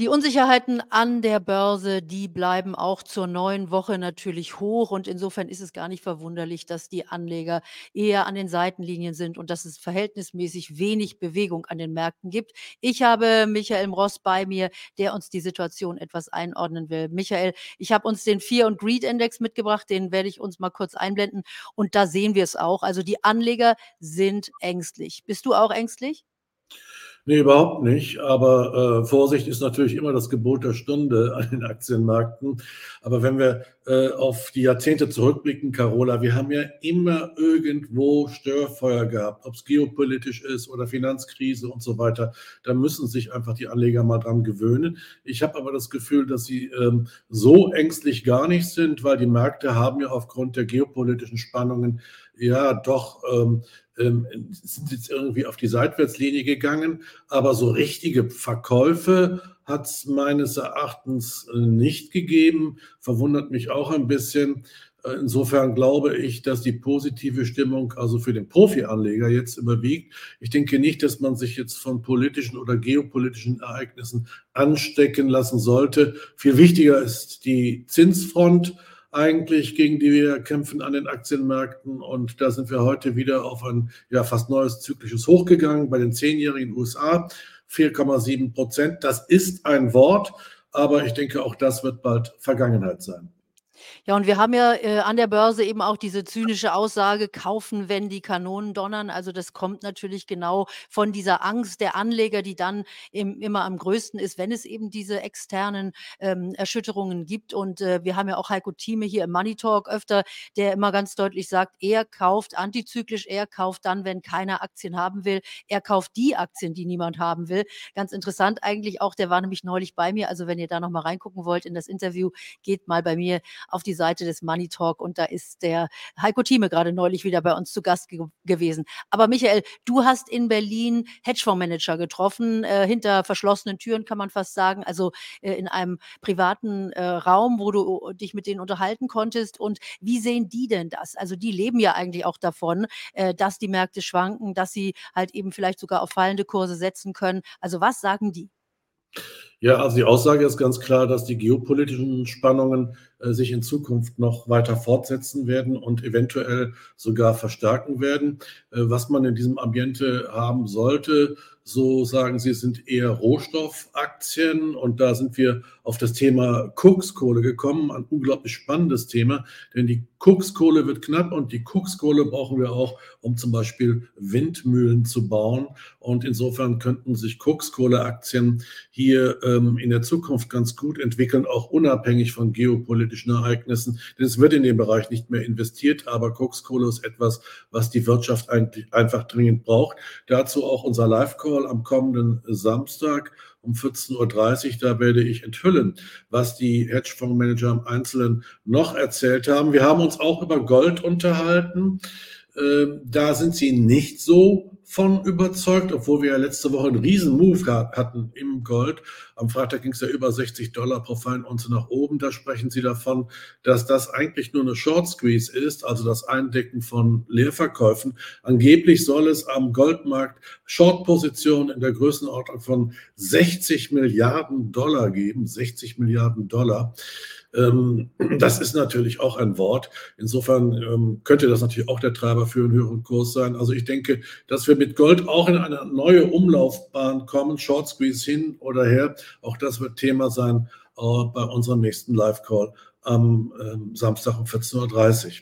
Die Unsicherheiten an der Börse, die bleiben auch zur neuen Woche natürlich hoch und insofern ist es gar nicht verwunderlich, dass die Anleger eher an den Seitenlinien sind und dass es verhältnismäßig wenig Bewegung an den Märkten gibt. Ich habe Michael Mross bei mir, der uns die Situation etwas einordnen will. Michael, ich habe uns den Fear und Greed Index mitgebracht, den werde ich uns mal kurz einblenden und da sehen wir es auch. Also die Anleger sind ängstlich. Bist du auch ängstlich? Ne, überhaupt nicht. Aber, äh, Vorsicht ist natürlich immer das Gebot der Stunde an den Aktienmärkten. Aber wenn wir, äh, auf die Jahrzehnte zurückblicken, Carola, wir haben ja immer irgendwo Störfeuer gehabt, ob's geopolitisch ist oder Finanzkrise und so weiter. Da müssen sich einfach die Anleger mal dran gewöhnen. Ich habe aber das Gefühl, dass sie, ähm, so ängstlich gar nicht sind, weil die Märkte haben ja aufgrund der geopolitischen Spannungen ja doch, ähm, ähm, sind jetzt irgendwie auf die Seitwärtslinie gegangen, aber so richtige Verkäufe hat's meines Erachtens äh, nicht gegeben. Verwundert mich auch ein bisschen. Äh, insofern glaube ich, dass die positive Stimmung also für den Profianleger jetzt überwiegt. Ich denke nicht, dass man sich jetzt von politischen oder geopolitischen Ereignissen anstecken lassen sollte. Viel wichtiger ist die Zinsfront eigentlich, gegen die wir kämpfen an den Aktienmärkten. Und da sind wir heute wieder auf ein ja, fast neues zyklisches Hoch gegangen bei den zehnjährigen USA. 4,7 Prozent. Das ist ein Wort, aber ich denke, auch das wird bald Vergangenheit sein. Ja, und wir haben ja, äh, an der Börse eben auch diese zynische Aussage: „Kaufen, wenn die Kanonen donnern.“ Also, das kommt natürlich genau von dieser Angst der Anleger, die dann im immer am größten ist, wenn es eben diese externen, ähm, Erschütterungen gibt. Und, äh, wir haben ja auch Heiko Thieme hier im Money Talk öfter, der immer ganz deutlich sagt, er kauft antizyklisch, er kauft dann, wenn keiner Aktien haben will. Er kauft die Aktien, die niemand haben will. Ganz interessant eigentlich auch, der war nämlich neulich bei mir. Also, wenn ihr da noch mal reingucken wollt in das Interview, geht mal bei mir auf die Seite des Money Talk und da ist der Heiko Thieme gerade neulich wieder bei uns zu Gast ge gewesen. Aber Michael, du hast in Berlin Hedgefondsmanager getroffen, äh, hinter verschlossenen Türen kann man fast sagen, also, äh, in einem privaten, äh, Raum, wo du dich mit denen unterhalten konntest. Und wie sehen die denn das? Also, die leben ja eigentlich auch davon, äh, dass die Märkte schwanken, dass sie halt eben vielleicht sogar auf fallende Kurse setzen können. Also, was sagen die? Ja, also die Aussage ist ganz klar, dass die geopolitischen Spannungen, äh, sich in Zukunft noch weiter fortsetzen werden und eventuell sogar verstärken werden. Äh, was man in diesem Ambiente haben sollte, so sagen sie, sind eher Rohstoffaktien und da sind wir auf das Thema Kokskohle gekommen, ein unglaublich spannendes Thema, denn die Kokskohle wird knapp und die Kokskohle brauchen wir auch, um zum Beispiel Windmühlen zu bauen. Und insofern könnten sich Kokskohleaktien hier, ähm, in der Zukunft ganz gut entwickeln, auch unabhängig von geopolitischen Ereignissen, denn es wird in dem Bereich nicht mehr investiert, aber Kokskohle ist etwas, was die Wirtschaft eigentlich einfach dringend braucht. Dazu auch unser Live-Call am kommenden Samstag um 14:30 Uhr. Da werde ich enthüllen, was die Hedgefondsmanager im Einzelnen noch erzählt haben. Wir haben uns auch über Gold unterhalten. Ähm, da sind sie nicht so von überzeugt, obwohl wir ja letzte Woche einen riesen Move hatten im Gold. Am Freitag ging es ja über 60 Dollar pro Feinunze nach oben. Da sprechen sie davon, dass das eigentlich nur eine Short Squeeze ist, also das Eindecken von Leerverkäufen. Angeblich soll es am Goldmarkt Short-Positionen in der Größenordnung von 60 Milliarden Dollar geben. 60 Milliarden Dollar. Ähm, das ist natürlich auch ein Wort. Insofern ähm, könnte das natürlich auch der Treiber für einen höheren Kurs sein. Also ich denke, dass wir mit Gold auch in eine neue Umlaufbahn kommen, Short Squeeze hin oder her. Auch das wird Thema sein äh, bei unserem nächsten Live-Call am ähm, Samstag um 14.30 Uhr.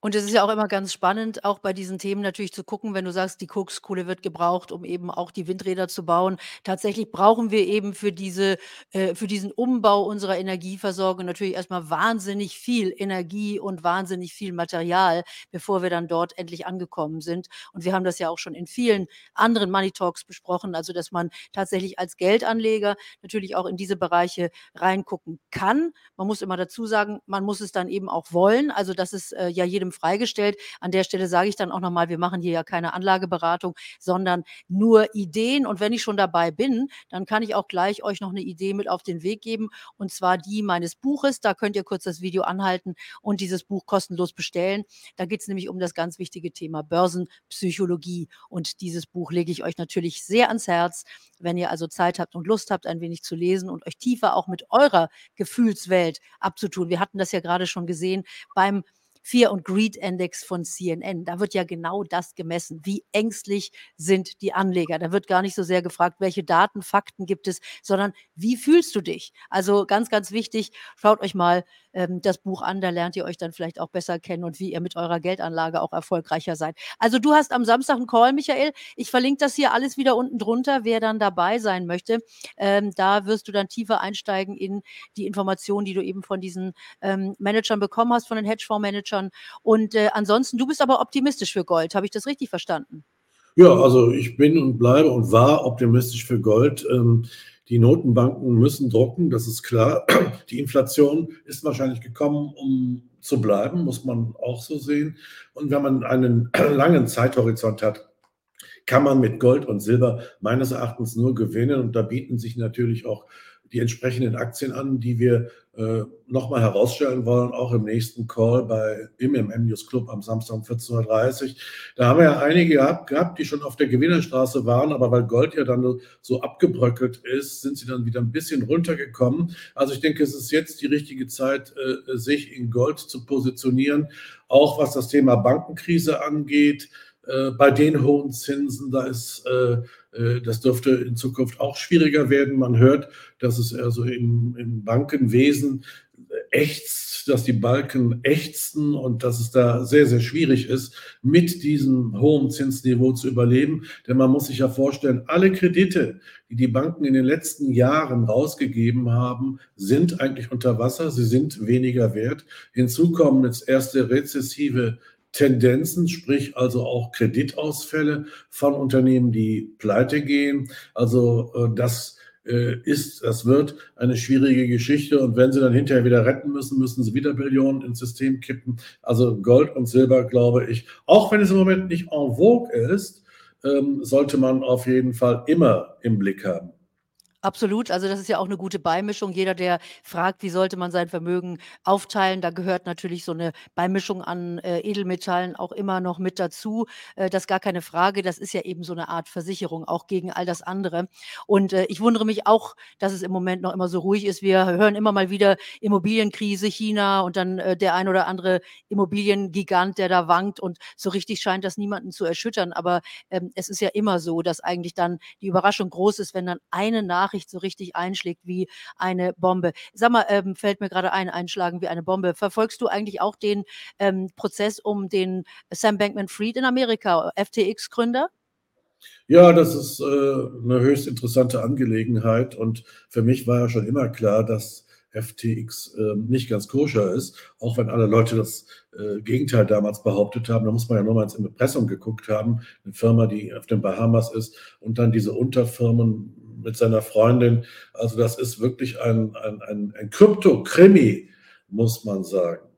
Und es ist ja auch immer ganz spannend, auch bei diesen Themen natürlich zu gucken, wenn du sagst, die Kokskohle wird gebraucht, um eben auch die Windräder zu bauen. Tatsächlich brauchen wir eben für diese äh, für diesen Umbau unserer Energieversorgung natürlich erst mal wahnsinnig viel Energie und wahnsinnig viel Material, bevor wir dann dort endlich angekommen sind. Und wir haben das ja auch schon in vielen anderen Money Talks besprochen, also dass man tatsächlich als Geldanleger natürlich auch in diese Bereiche reingucken kann. Man muss immer dazu sagen, man muss es dann eben auch wollen. Also das ist, äh, ja jedem jedem freigestellt. An der Stelle sage ich dann auch noch mal, wir machen hier ja keine Anlageberatung, sondern nur Ideen. Und wenn ich schon dabei bin, dann kann ich auch gleich euch noch eine Idee mit auf den Weg geben, und zwar die meines Buches. Da könnt ihr kurz das Video anhalten und dieses Buch kostenlos bestellen. Da geht es nämlich um das ganz wichtige Thema Börsenpsychologie. Und dieses Buch lege ich euch natürlich sehr ans Herz. Wenn ihr also Zeit habt und Lust habt, ein wenig zu lesen und euch tiefer auch mit eurer Gefühlswelt abzutun. Wir hatten das ja gerade schon gesehen beim Fear und Greed Index von CNN. Da wird ja genau das gemessen. Wie ängstlich sind die Anleger? Da wird gar nicht so sehr gefragt, welche Daten, Fakten gibt es, sondern wie fühlst du dich? Also ganz, ganz wichtig, schaut euch mal ähm, das Buch an, da lernt ihr euch dann vielleicht auch besser kennen und wie ihr mit eurer Geldanlage auch erfolgreicher seid. Also du hast am Samstag einen Call, Michael. Ich verlinke das hier alles wieder unten drunter, wer dann dabei sein möchte. Ähm, da wirst du dann tiefer einsteigen in die Informationen, die du eben von diesen ähm, Managern bekommen hast, von den Hedgefondsmanagern. Und äh, ansonsten, du bist aber optimistisch für Gold. Habe ich das richtig verstanden? Ja, also ich bin und bleibe und war optimistisch für Gold. Ähm, die Notenbanken müssen drucken, das ist klar. Die Inflation ist wahrscheinlich gekommen, um zu bleiben, muss man auch so sehen. Und wenn man einen langen Zeithorizont hat, kann man mit Gold und Silber meines Erachtens nur gewinnen. Und da bieten sich natürlich auch die entsprechenden Aktien an, die wir äh, nochmal herausstellen wollen, auch im nächsten Call bei im MM News Club am Samstag um 14.30 Uhr. Da haben wir ja einige gehabt, gehabt, die schon auf der Gewinnerstraße waren, aber weil Gold ja dann so abgebröckelt ist, sind sie dann wieder ein bisschen runtergekommen. Also ich denke, es ist jetzt die richtige Zeit, äh, sich in Gold zu positionieren, auch was das Thema Bankenkrise angeht. Äh, bei den hohen Zinsen, da ist, äh, äh, das dürfte in Zukunft auch schwieriger werden. Man hört, dass es also im, im Bankenwesen ächzt, dass die Balken ächzen und dass es da sehr, sehr schwierig ist, mit diesem hohen Zinsniveau zu überleben. Denn man muss sich ja vorstellen, alle Kredite, die die Banken in den letzten Jahren rausgegeben haben, sind eigentlich unter Wasser. Sie sind weniger wert. Hinzu kommen jetzt erste rezessive Tendenzen, sprich also auch Kreditausfälle von Unternehmen, die pleite gehen. Also äh, das äh, ist, das wird eine schwierige Geschichte und wenn sie dann hinterher wieder retten müssen, müssen sie wieder Billionen ins System kippen. Also Gold und Silber, glaube ich, auch wenn es im Moment nicht en vogue ist, ähm, sollte man auf jeden Fall immer im Blick haben. Absolut, also das ist ja auch eine gute Beimischung. Jeder, der fragt, wie sollte man sein Vermögen aufteilen, da gehört natürlich so eine Beimischung an, äh, Edelmetallen auch immer noch mit dazu. Äh, das ist gar keine Frage. Das ist ja eben so eine Art Versicherung auch gegen all das andere. Und, äh, ich wundere mich auch, dass es im Moment noch immer so ruhig ist. Wir hören immer mal wieder Immobilienkrise, China und dann, äh, der ein oder andere Immobiliengigant, der da wankt und so richtig scheint das niemanden zu erschüttern. Aber, ähm, es ist ja immer so, dass eigentlich dann die Überraschung groß ist, wenn dann eine nach Nachricht so richtig einschlägt wie eine Bombe. Sag mal, ähm, fällt mir gerade ein, einschlagen wie eine Bombe. Verfolgst du eigentlich auch den ähm, Prozess um den Sam Bankman-Fried in Amerika, FTX-Gründer? Ja, das ist äh, eine höchst interessante Angelegenheit und für mich war ja schon immer klar, dass FTX äh, nicht ganz koscher ist, auch wenn alle Leute das äh, Gegenteil damals behauptet haben. Da muss man ja nochmals in Impressum geguckt haben, eine Firma, die auf den Bahamas ist und dann diese Unterfirmen mit seiner Freundin. Also das ist wirklich ein, ein, ein, ein Krypto-Krimi, muss man sagen.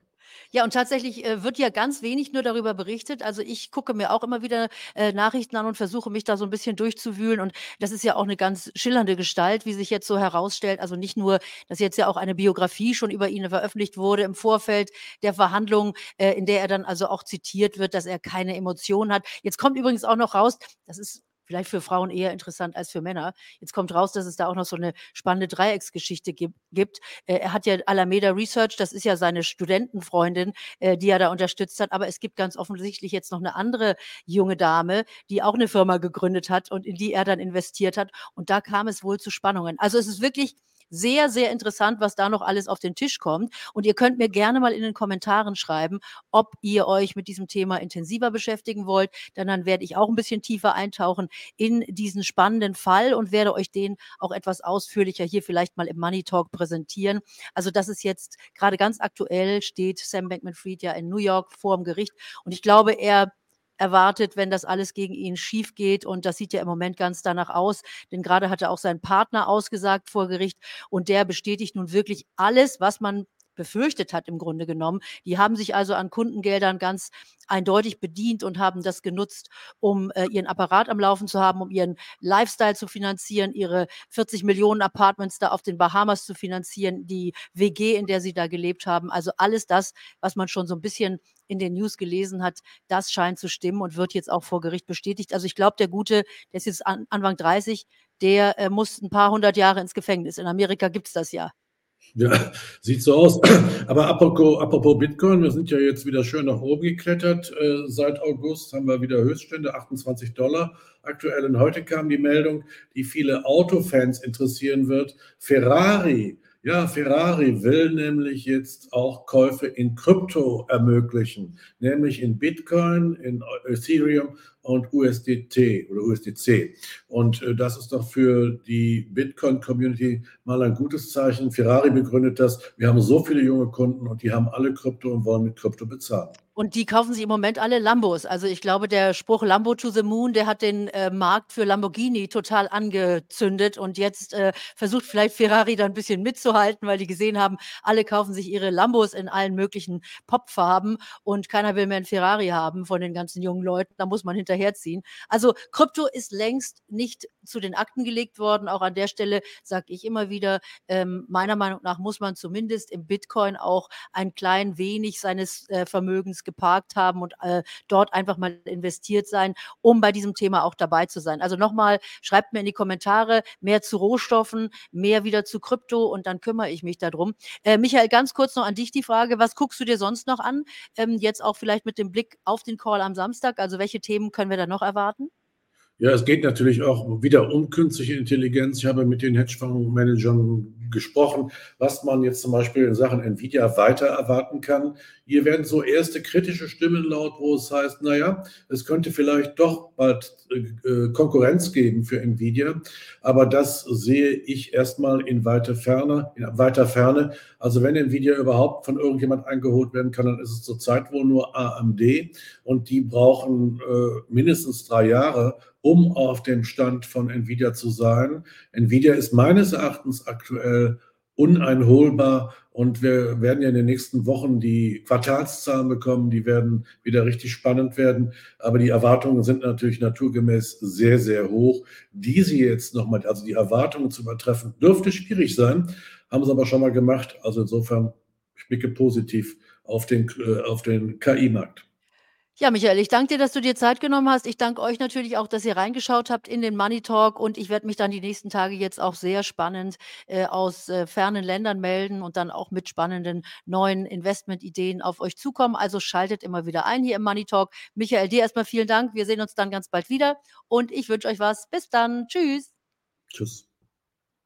Ja, und tatsächlich äh, wird ja ganz wenig nur darüber berichtet. Also ich gucke mir auch immer wieder äh, Nachrichten an und versuche mich da so ein bisschen durchzuwühlen. Und das ist ja auch eine ganz schillernde Gestalt, wie sich jetzt so herausstellt. Also nicht nur, dass jetzt ja auch eine Biografie schon über ihn veröffentlicht wurde im Vorfeld der Verhandlungen, äh, in der er dann also auch zitiert wird, dass er keine Emotionen hat. Jetzt kommt übrigens auch noch raus, das ist vielleicht für Frauen eher interessant als für Männer. Jetzt kommt raus, dass es da auch noch so eine spannende Dreiecksgeschichte gib gibt. Äh, er hat ja Alameda Research, das ist ja seine Studentenfreundin, äh, die er da unterstützt hat, aber es gibt ganz offensichtlich jetzt noch eine andere junge Dame, die auch eine Firma gegründet hat und in die er dann investiert hat und da kam es wohl zu Spannungen. Also, es ist wirklich sehr, sehr interessant, was da noch alles auf den Tisch kommt. Und ihr könnt mir gerne mal in den Kommentaren schreiben, ob ihr euch mit diesem Thema intensiver beschäftigen wollt. Denn dann werde ich auch ein bisschen tiefer eintauchen in diesen spannenden Fall und werde euch den auch etwas ausführlicher hier vielleicht mal im Money Talk präsentieren. Also das ist jetzt gerade ganz aktuell, steht Sam Bankman-Fried ja in New York vor dem Gericht. Und ich glaube, er erwartet, wenn das alles gegen ihn schief geht. Und das sieht ja im Moment ganz danach aus. Denn gerade hat er auch sein Partner ausgesagt vor Gericht und der bestätigt nun wirklich alles, was man befürchtet hat im Grunde genommen. Die haben sich also an Kundengeldern ganz eindeutig bedient und haben das genutzt, um, äh, ihren Apparat am Laufen zu haben, um ihren Lifestyle zu finanzieren, ihre 40 Millionen Apartments da auf den Bahamas zu finanzieren, die WG, in der sie da gelebt haben. Also, alles das, was man schon so 'n bisschen in den News gelesen hat, das scheint zu stimmen und wird jetzt auch vor Gericht bestätigt. Also, ich glaube, der Gute, der ist jetzt An Anfang 30, der, äh, muss 'n paar 100 Jahre ins Gefängnis. In Amerika gibt's das ja. Ja, sieht so aus. Aber apropos apropos Bitcoin, wir sind ja jetzt wieder schön nach oben geklettert. Äh, seit August haben wir wieder Höchststände, 28 Aktuell und heute kam die Meldung, die viele Autofans interessieren wird. Ferrari ja, Ferrari will nämlich jetzt auch Käufe in Krypto ermöglichen, nämlich in Bitcoin, in Ethereum und USDT oder USDC. Und äh, das ist doch für die Bitcoin-Community mal ein gutes Zeichen. Ferrari begründet das. Wir haben so viele junge Kunden und die haben alle Krypto und wollen mit Krypto bezahlen. Und die kaufen sich im Moment alle Lambos. Also, ich glaube, der Spruch „Lambo to the Moon“, der hat den, äh, Markt für Lamborghini total angezündet und jetzt, äh, versucht vielleicht Ferrari da 'n bisschen mitzuhalten, weil die gesehen haben, alle kaufen sich ihre Lambos in allen möglichen Popfarben und keiner will mehr 'n Ferrari haben von den ganzen jungen Leuten. Da muss man hinterherziehen. Also, Krypto ist längst nicht zu den Akten gelegt worden. Auch an der Stelle sage ich immer wieder, ähm, meiner Meinung nach muss man zumindest im Bitcoin auch ein klein wenig seines, äh, Vermögens geparkt haben und, äh, dort einfach mal investiert sein, um bei diesem Thema auch dabei zu sein. Also, noch mal, schreibt mir in die Kommentare mehr zu Rohstoffen, mehr wieder zu Krypto und dann kümmere ich mich da drum. Äh, Michael, ganz kurz noch an dich die Frage: Was guckst du dir sonst noch an? Ähm, jetzt auch vielleicht mit dem Blick auf den Call am Samstag. Also, welche Themen können wir da noch erwarten? Ja, es geht natürlich auch wieder um künstliche Intelligenz. Ich habe mit den Hedgefondsmanagern gesprochen, was man jetzt zum Beispiel in Sachen Nvidia weiter erwarten kann. Hier werden so erste kritische Stimmen laut, wo es heißt, na ja, es könnte vielleicht doch bald äh, Konkurrenz geben für Nvidia, aber das sehe ich erstmal in weiter Ferne, in weiter Ferne. Also wenn Nvidia überhaupt von irgendjemand eingeholt werden kann, dann ist es zurzeit wohl nur AMD und die brauchen äh, mindestens drei Jahre, um auf dem Stand von Nvidia zu sein. Nvidia ist meines Erachtens aktuell uneinholbar und wir werden ja in den nächsten Wochen die Quartalszahlen bekommen, die werden wieder richtig spannend werden, aber die Erwartungen sind natürlich naturgemäß sehr, sehr hoch. Diese jetzt nochmal, also die Erwartungen zu übertreffen, dürfte schwierig sein, haben sie aber schon mal gemacht. Also insofern, ich blicke positiv auf den, äh, auf den KI-Markt. Ja, Michael, ich danke dir, dass du dir Zeit genommen hast. Ich danke euch natürlich auch, dass ihr reingeschaut habt in den Money Talk und ich werde mich dann die nächsten Tage jetzt auch sehr spannend, äh, aus, äh, fernen Ländern melden und dann auch mit spannenden neuen Investmentideen auf euch zukommen. Also, schaltet immer wieder ein hier im Money Talk. Michael, dir erst mal vielen Dank. Wir sehen uns dann ganz bald wieder und ich wünsche euch was. Bis dann. Tschüss. Tschüss.